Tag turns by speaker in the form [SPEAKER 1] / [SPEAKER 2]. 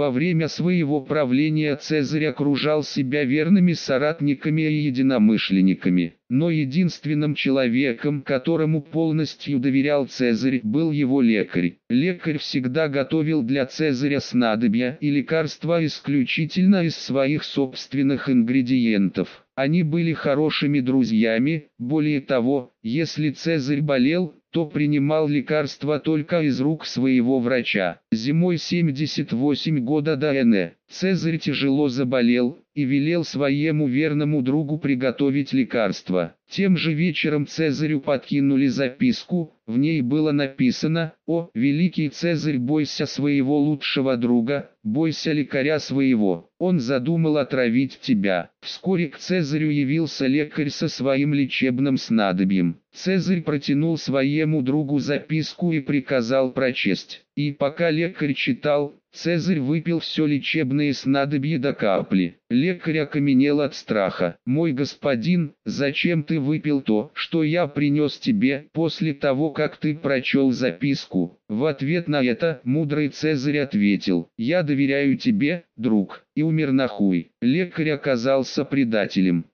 [SPEAKER 1] Во время своего правления Цезарь окружал себя верными соратниками и единомышленниками, но единственным человеком, которому полностью доверял Цезарь, был его лекарь. Лекарь всегда готовил для Цезаря снадобья и лекарства исключительно из своих собственных ингредиентов. Они были хорошими друзьями, более того, если Цезарь болел, то принимал лекарства только из рук своего врача. Зимой 78 года до Н. Цезарь тяжело заболел и велел своему верному другу приготовить лекарство. Тем же вечером Цезарю подкинули записку, в ней было написано «О, великий Цезарь, бойся своего лучшего друга, бойся лекаря своего, он задумал отравить тебя». Вскоре к Цезарю явился лекарь со своим лечебным снадобьем. Цезарь протянул своему другу записку и приказал прочесть. И пока лекарь читал, Цезарь выпил все лечебные снадобья до капли. Лекарь окаменел от страха. «Мой господин, зачем ты выпил то, что я принес тебе, после того, как ты прочел записку?» В ответ на это, мудрый Цезарь ответил, «Я доверяю тебе, друг» и умер нахуй. Лекарь оказался предателем.